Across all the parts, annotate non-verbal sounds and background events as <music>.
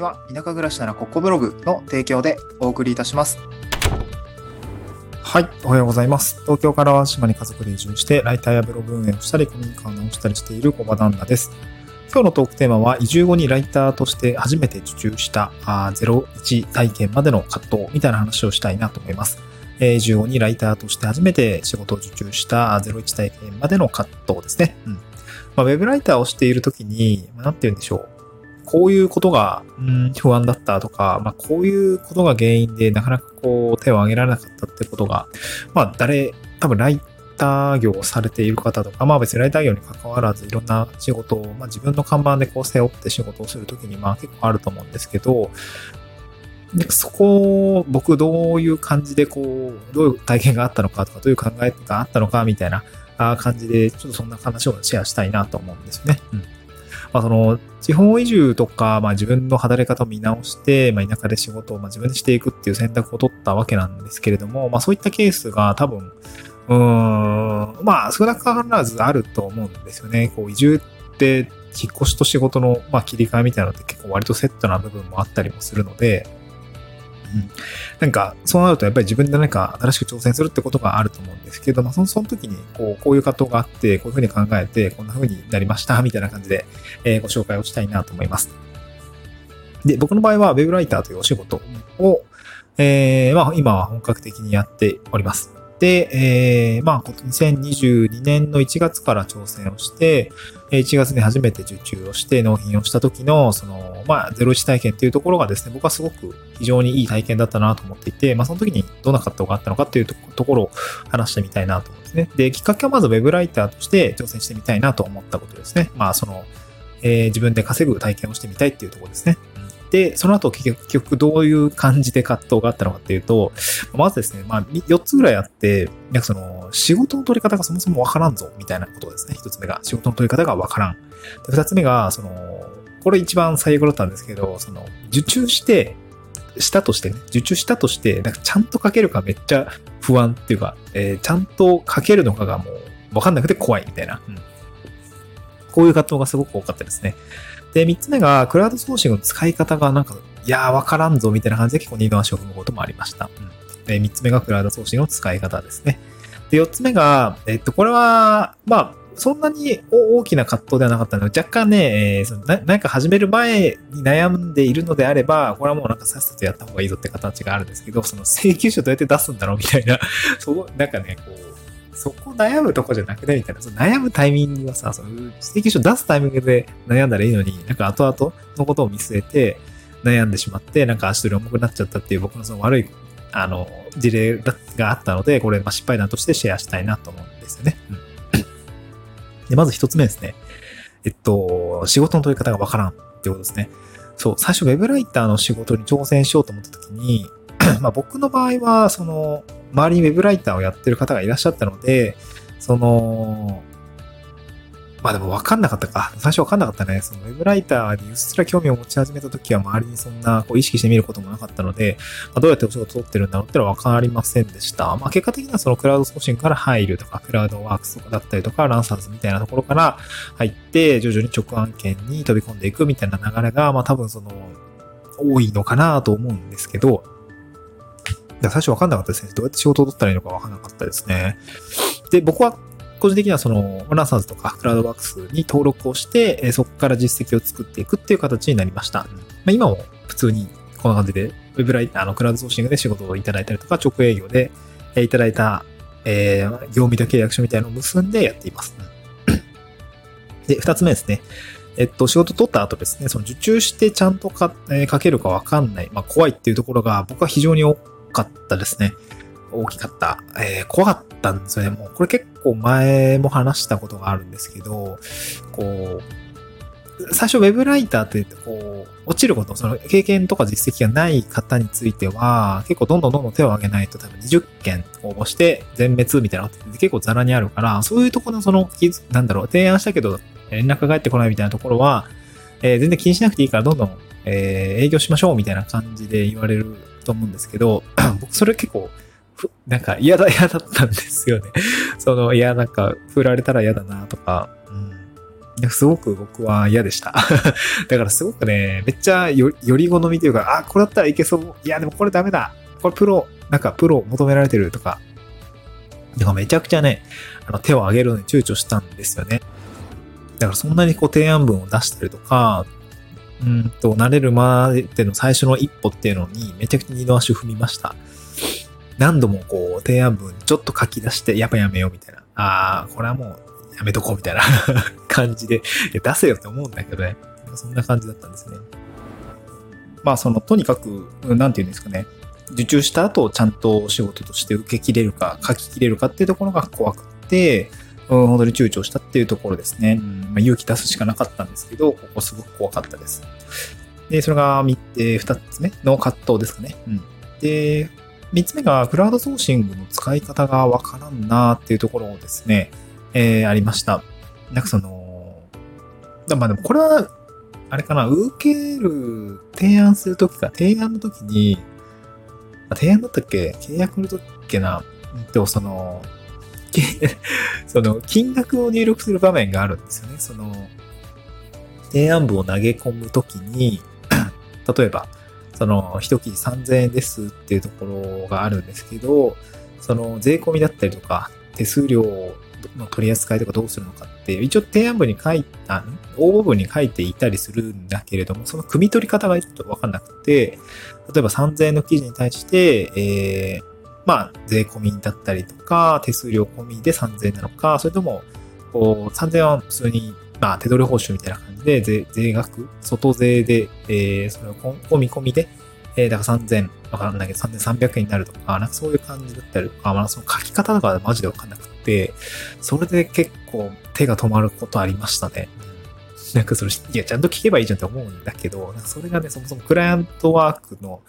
は田舎暮らしならここブログの提供でお送りいたします。はい、おはようございます。東京からは島に家族で移住して、ライターやブログ運営をしたり、コミュニカーを直したりしている小場旦那です。今日のトークテーマは、移住後にライターとして初めて受注したあ01体験までの葛藤みたいな話をしたいなと思います。え移住後にライターとして初めて仕事を受注した01体験までの葛藤ですね。うん。まあ、ウェブライターをしているときに、まあなんて言うんでしょう。こういうことが、うん、不安だったとか、まあ、こういうことが原因でなかなかこう手を挙げられなかったってことが、まあ、誰、多分ライター業をされている方とか、まあ別にライター業に関わらずいろんな仕事を、まあ自分の看板でこう背負って仕事をするときに、まあ結構あると思うんですけど、でそこを僕どういう感じでこう、どういう体験があったのかとか、どういう考えがあったのかみたいなあ感じで、ちょっとそんな話をシェアしたいなと思うんですよね。うん。まあその、地方移住とか、まあ自分の働き方を見直して、まあ田舎で仕事をまあ自分でしていくっていう選択を取ったわけなんですけれども、まあそういったケースが多分、うーん、まあ少なからずあると思うんですよね。こう移住って引っ越しと仕事の、まあ、切り替えみたいなのって結構割とセットな部分もあったりもするので、うん、なんかそうなるとやっぱり自分で何か新しく挑戦するってことがあると思うんですけど、まあ、そのその時にこうこういう葛藤があってこういうふうに考えてこんなふうになりましたみたいな感じで、えーご紹介をしたいなと思います。で、僕の場合は Web ライターというお仕事を、えーまあ、今は本格的にやっております。で、えーまあ、2022年の1月から挑戦をして、1月に初めて受注をして納品をした時の、その、まあ、01体験っていうところがですね、僕はすごく非常にいい体験だったなと思っていて、まあ、その時にどんな葛藤があったのかっていうとところを話してみたいなと思うんですね。で、きっかけはまず Web ライターとして挑戦してみたいなと思ったことですね。まあ、その、えー自分で稼ぐ体験をしてみたいっていうところですね。で、その後結局どういう感じで葛藤があったのかっていうと、まずですね、まあ、4つぐらいあって、なんかその、仕事の取り方がそもそもわからんぞ、みたいなことですね。1つ目が、仕事の取り方がわからん。で、2つ目が、その、これ一番最悪だったんですけど、その、受注して、したとしてね、受注したとして、なんかちゃんと書けるかめっちゃ不安っていうか、えーちゃんと書けるのかがもうわかんなくて怖いみたいな。うんこういう葛藤がすごく多かったですね。で、三つ目が、クラウドソーシングの使い方がなんか、いやー、わからんぞ、みたいな感じで結構二度足を踏むこともありました。うん、で、三つ目がクラウドソーシングの使い方ですね。で、四つ目が、えっと、これは、まあ、そんなに大きな葛藤ではなかったので、若干ね、えーそのな何か始める前に悩んでいるのであれば、これはもうなんかさっさとやった方がいいぞって形があるんですけど、その請求書どうやって出すんだろうみたいな、<laughs> そう、なんかね、こう、そこ悩むとこじゃなくてみたいな、その悩むタイミングはさ、その請求書出すタイミングで悩んだらいいのに、なんか後々のことを見据えて悩んでしまって、なんか足取り重くなっちゃったっていう僕のその悪い、あの、事例があったので、これ、まあ、失敗談としてシェアしたいなと思うんですよね。うんで、まず一つ目ですね。えっと、仕事の取り方がわからんってことですね。そう、最初ウェブライターの仕事に挑戦しようと思った時に、<clears throat> まあ僕の場合は、その、周りにウェブライターをやってる方がいらっしゃったので、その、まあでも分かんなかったか。最初分かんなかったね。そのウェブライターにうっすら興味を持ち始めた時は周りにそんなこう意識してみることもなかったので、まあ、どうやってお仕事を取ってるんだろうってのは分かりませんでした。まあ結果的にはそのクラウドソーシングから入るとか、クラウドワークスとかだったりとか、ランサーズみたいなところから入って、徐々に直案件に飛び込んでいくみたいな流れが、まあ多分その、多いのかなと思うんですけど、最初分かんなかったですね。どうやって仕事を取ったらいいのか分かんなかったですね。で、僕は個人的にはその、ランサーズとかクラウドワークスに登録をして、えーそこから実績を作っていくっていう形になりました。まあ、今も普通にこんな感じで、ウェブライターのクラウドソーシングで仕事をいただいたりとか、直営業でえーいただいた、えー業務委託契約書みたいなのを結んでやっています。で、二つ目ですね。えっと、仕事取った後ですね、その受注してちゃんとか、えー書けるかわかんない、まあ、怖いっていうところが僕は非常に多かったですね。大きかった。えー怖かったんですよね。もう、これ結構前も話したことがあるんですけど、こう、最初ウェブライターって言って、こう、落ちること、その経験とか実績がない方については、結構どんどんどんどん手を挙げないと多分20件応募して全滅みたいなって結構ザラにあるから、そういうところのその、なんだろう、提案したけど連絡が返ってこないみたいなところは、えー全然気にしなくていいからどんどん、えー営業しましょうみたいな感じで言われると思うんですけど、<clears throat> 僕それ結構、なんか嫌だ、嫌だったんですよね。<laughs> その、いや、なんか、振られたら嫌だなとか、うん。すごく僕は嫌でした。<laughs> だからすごくね、めっちゃよより好みというか、あ、これだったらいけそう。いや、でもこれダメだ。これプロ、なんかプロ求められてるとか。だかめちゃくちゃね、あの手を挙げるのに躊躇したんですよね。だからそんなにこう提案文を出したりとか、うんと、慣れるまでの最初の一歩っていうのにめちゃくちゃ二度足踏みました。何度もこう提案文ちょっと書き出して、やっぱやめようみたいな。ああ、これはもうやめとこうみたいな <laughs> 感じで、出せよって思うんだけどね。そんな感じだったんですね。まあその、とにかく、なんて言うんですかね。受注した後、ちゃんと仕事として受け切れるか、書き切れるかっていうところが怖くて、うん、本当に躊躇したっていうところですね。うんまあ、勇気出すしかなかったんですけど、ここすごく怖かったです。で、それが3、えー、2つ目の葛藤ですかね。うん。で、3つ目がクラウドソーシングの使い方がわからんなっていうところをですね、えー、ありました。なんかその、まあでもこれは、あれかな、受ける、提案するときか、提案のときに、提案だったっけ契約のときっけなでもその、その、金額を入力する場面があるんですよね。その、提案部を投げ込むときに、<clears throat> 例えば、その、一記事3000円ですっていうところがあるんですけど、その、税込みだったりとか、手数料の取り扱いとかどうするのかって、一応提案文に書いた、応募文に書いていたりするんだけれども、その組み取り方がちょっとわかんなくて、例えば3000円の記事に対して、えー、まあ、税込みだったりとか、手数料込みで3000円なのか、それとも、こう、3000円は普通に、まあ、手取り報酬みたいな感じで、税、税額、外税で、えー、それを込み込みで、えー、だから3000、わかんないけど3300円になるとか、なんかそういう感じだったりとか、まあ、その書き方とかマジでわかんなくて、それで結構手が止まることありましたね。なんかそれ、いや、ちゃんと聞けばいいじゃんって思うんだけど、なんかそれがね、そもそもクライアントワークの、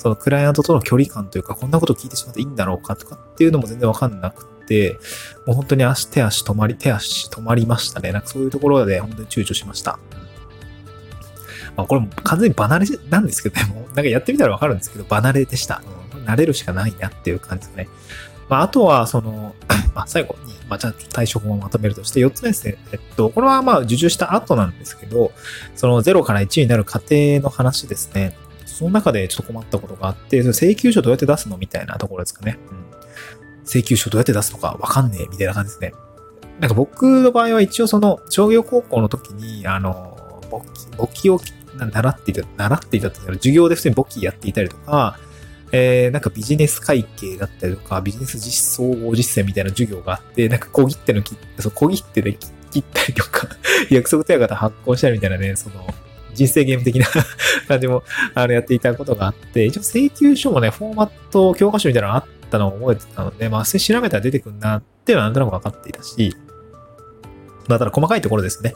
そのクライアントとの距離感というか、こんなこと聞いてしまっていいんだろうかとかっていうのも全然わかんなくて、もう本当に足、手足止まり、手足止まりましたね。なんかそういうところで本当に躊躇しました。まあ、これも完全に離れなんですけどね、もうなんかやってみたらわかるんですけど、離れでした。うん、慣れるしかないなっていう感じですね。まあ、あとは、その、<clears throat> まあ、最後に、まあ、じゃあ対処法をまとめるとして、4つ目ですね。えっと、これはまあ、受注した後なんですけど、その0から1になる過程の話ですね。その中でちょっと困ったことがあって、請求書どうやって出すのみたいなところですかね。うん。請求書どうやって出すのかわかんねえ、みたいな感じですね。なんか僕の場合は一応その商業高校の時に、あの、簿記、を習っていた、習っていたと授業で普通に簿記やっていたりとか、えー、なんかビジネス会計だったりとか、ビジネス実総合実践みたいな授業があって、なんか小切手の切そう、小切手で切ったりとか <laughs> 約束手形発行したりみたいなね、その、人生ゲーム的な <laughs> 感じも、あの、やっていたことがあって、一応請求書もね、フォーマット、教科書みたいなのがあったのを覚えてたので、まあ、調べたら出てくるなっていうのはなんとなく分かっていたし、まあ、ただ細かいところですね。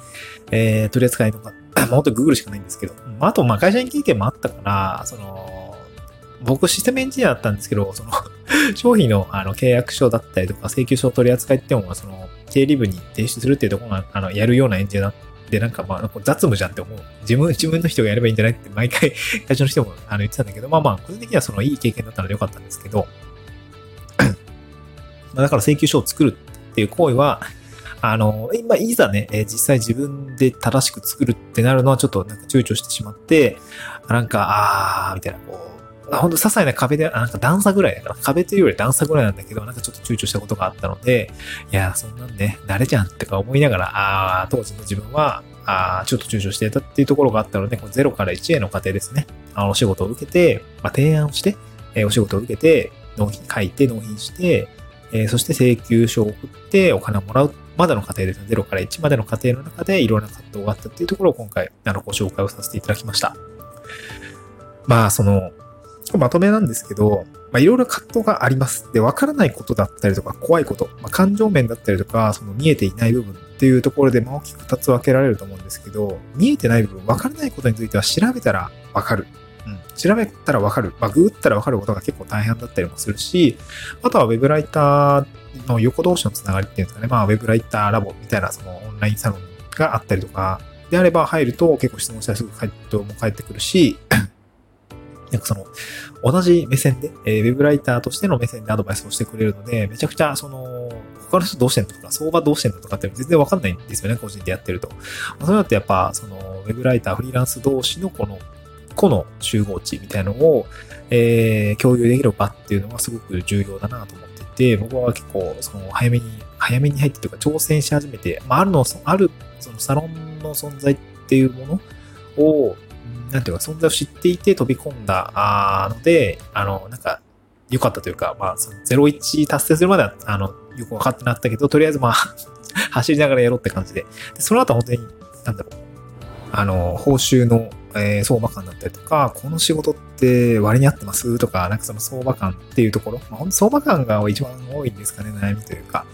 えー、取り扱いとか、<clears throat> まあ、本当にグーグルしかないんですけど、まあ、と、まあ、会社員経験もあったから、その、僕システムエンジニアだったんですけど、その <laughs> 商品のあの契約書だったりとか請求書を取り扱いっても、その、経理部に提出するっていうところが、あの、やるようなエンジニアだったで、なんかまあ、雑務じゃんって思う。自分、自分の人がやればいいんじゃないって毎回 <laughs> 会社の人もあの言ってたんだけど、まあまあ、個人的にはそのいい経験だったのでよかったんですけど、まあだから請求書を作るっていう行為は、あの、今、いざね、実際自分で正しく作るってなるのはちょっとなんか躊躇してしまって、なんか、あー、みたいな、こう、ほんと些細な壁で、なんか段差ぐらいだから、壁というより段差ぐらいなんだけど、なんかちょっと躊躇したことがあったので、いや、そんなんね、慣れじゃんってか思いながら、ああ、当時の自分は、ああ、ちょっと躊躇してたっていうところがあったので、この0から1への過程ですね。あの、お仕事を受けて、まあ、提案をして、えー、お仕事を受けて、納品、書いて納品して、えー、そして請求書を送ってお金をもらうまでの過程ですね。0から1までの過程の中でいろんな葛藤があったっていうところを今回、あの、ご紹介をさせていただきました。まあ、その、まとめなんですけど、いろいろ葛藤があります。で、わからないことだったりとか、怖いこと、まあ、感情面だったりとか、その見えていない部分っていうところで、まあ、大きく2つ分けられると思うんですけど、見えてない部分、わからないことについては調べたらわかる。うん。調べたらわかる。まあ、ググったらわかることが結構大変だったりもするし、あとはウェブライターの横同士のつながりっていうんですかね。まあ、ウェブライターラボみたいな、そのオンラインサロンがあったりとか、であれば入ると結構質問したらすぐ回答も返ってくるし、なんかその、同じ目線で、えー、ウェブライターとしての目線でアドバイスをしてくれるので、めちゃくちゃその、他の人どうしてんのとか、相場どうしてんのとかって全然わかんないんですよね、個人でやってると。ま、そういうのってやっぱ、その、ウェブライター、フリーランス同士のこの、個の集合値みたいなのを、えー、共有できる場っていうのはすごく重要だなと思っていて、僕は結構、その、早めに、早めに入ってというか、挑戦し始めて、まあ、あるの、ある、そのサロンの存在っていうものを、なんていうか、存在を知っていて飛び込んだので、あの、なんか、良かったというか、まあ、その01達成するまでは、あの、よく分かってなったけど、とりあえずまあ <laughs> 走りながらやろうって感じで。でその後は本当に、なんだろう、あの、報酬の、えー、相場感だったりとか、この仕事って割に合ってます？とか、なんかその相場感っていうところ、まあ、本当相場感が一番多いんですかね、悩みというか。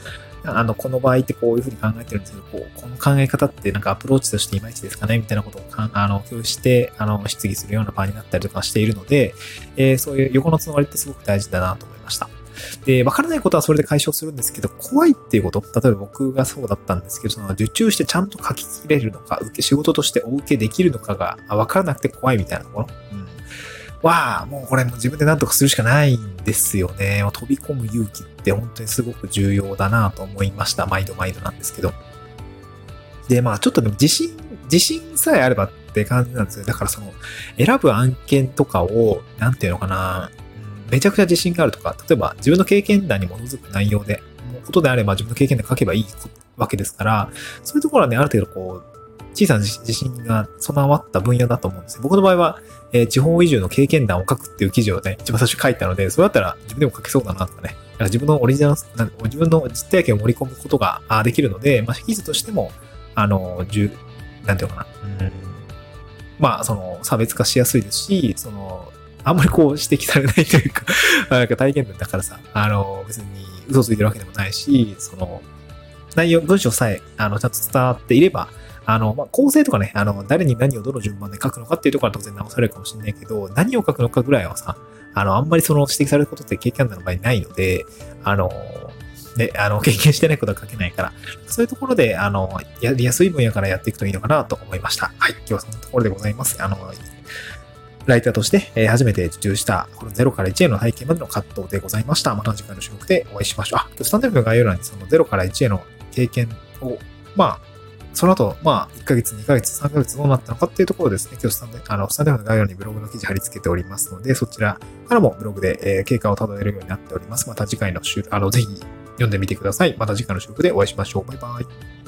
あの、この場合ってこういうふうに考えてるんですけど、こう、この考え方ってなんかアプローチとしていまいちですかねみたいなことをかあの、共有して、あの、質疑するような場になったりとかしているので、えー、そういう横のつながりってすごく大事だなと思いました。で、わからないことはそれで解消するんですけど、怖いっていうこと、例えば僕がそうだったんですけど、その受注してちゃんと書き切れるのか、受け、仕事としてお受けできるのかがわからなくて怖いみたいなところ。うんは、もうこれも自分で何とかするしかないんですよね。飛び込む勇気って本当にすごく重要だなと思いました。毎度毎度なんですけど。で、まあちょっとでも自信、自信さえあればって感じなんですよ。だからその、選ぶ案件とかを、なんていうのかな、めちゃくちゃ自信があるとか、例えば自分の経験談に基づく内容で、ことであれば自分の経験談書けばいいわけですから、そういうところはね、ある程度こう、小さな自信が備わった分野だと思うんですよ。僕の場合は、えー、地方移住の経験談を書くっていう記事をね、一番最初書いたので、そうやったら自分でも書けそうだなとかね。か自分のオリジナル、自分の実体験を盛り込むことができるので、まあ、記事としても、あの、じなんていうのかな。うん。まあ、その、差別化しやすいですし、その、あんまりこう指摘されないというか <laughs> なんか体験談だからさ、あの、別に嘘ついてるわけでもないし、その、内容、文章さえ、あの、ちゃんと伝わっていれば、あの、まあ、構成とかね、あの、誰に何をどの順番で書くのかっていうところは当然直されるかもしれないけど、何を書くのかぐらいはさ、あの、あんまりその指摘されることって経験談の場合ないので、あの、ね、あの、<laughs> 経験してないことは書けないから、そういうところで、あの、やりやすい分野からやっていくといいのかなと思いました。はい、今日はそんなところでございます。あの、ライターとして、え初めて受注した、この0から1への体験までの葛藤でございました。また次回の収録でお会いしましょう。あ、今日スタンド F の概要欄にその0から1への経験を、まあ、その後、まあ、1ヶ月、2ヶ月、3ヶ月どうなったのかっていうところですね、今日スタンデ、あの、スタンドの概要にブログの記事貼り付けておりますので、そちらからもブログで、えー、経過をたどれるようになっております。また次回の週、あの、ぜひ読んでみてください。また次回の収録でお会いしましょう。バイバイ。